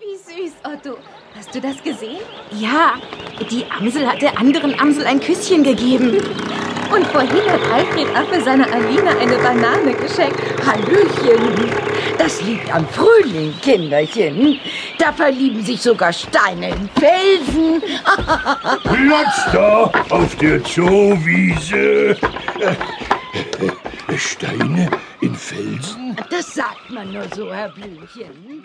Wie süß, oh, Otto. Hast du das gesehen? Ja, die Amsel hat der anderen Amsel ein Küsschen gegeben. Und vorhin hat Alfred Affe seiner Alina eine Banane geschenkt. Hallöchen. Das liegt am Frühling, Kinderchen. Da verlieben sich sogar Steine in Felsen. Platz da auf der Zoowiese. Steine in Felsen? Das sagt man nur so, Herr Blümchen.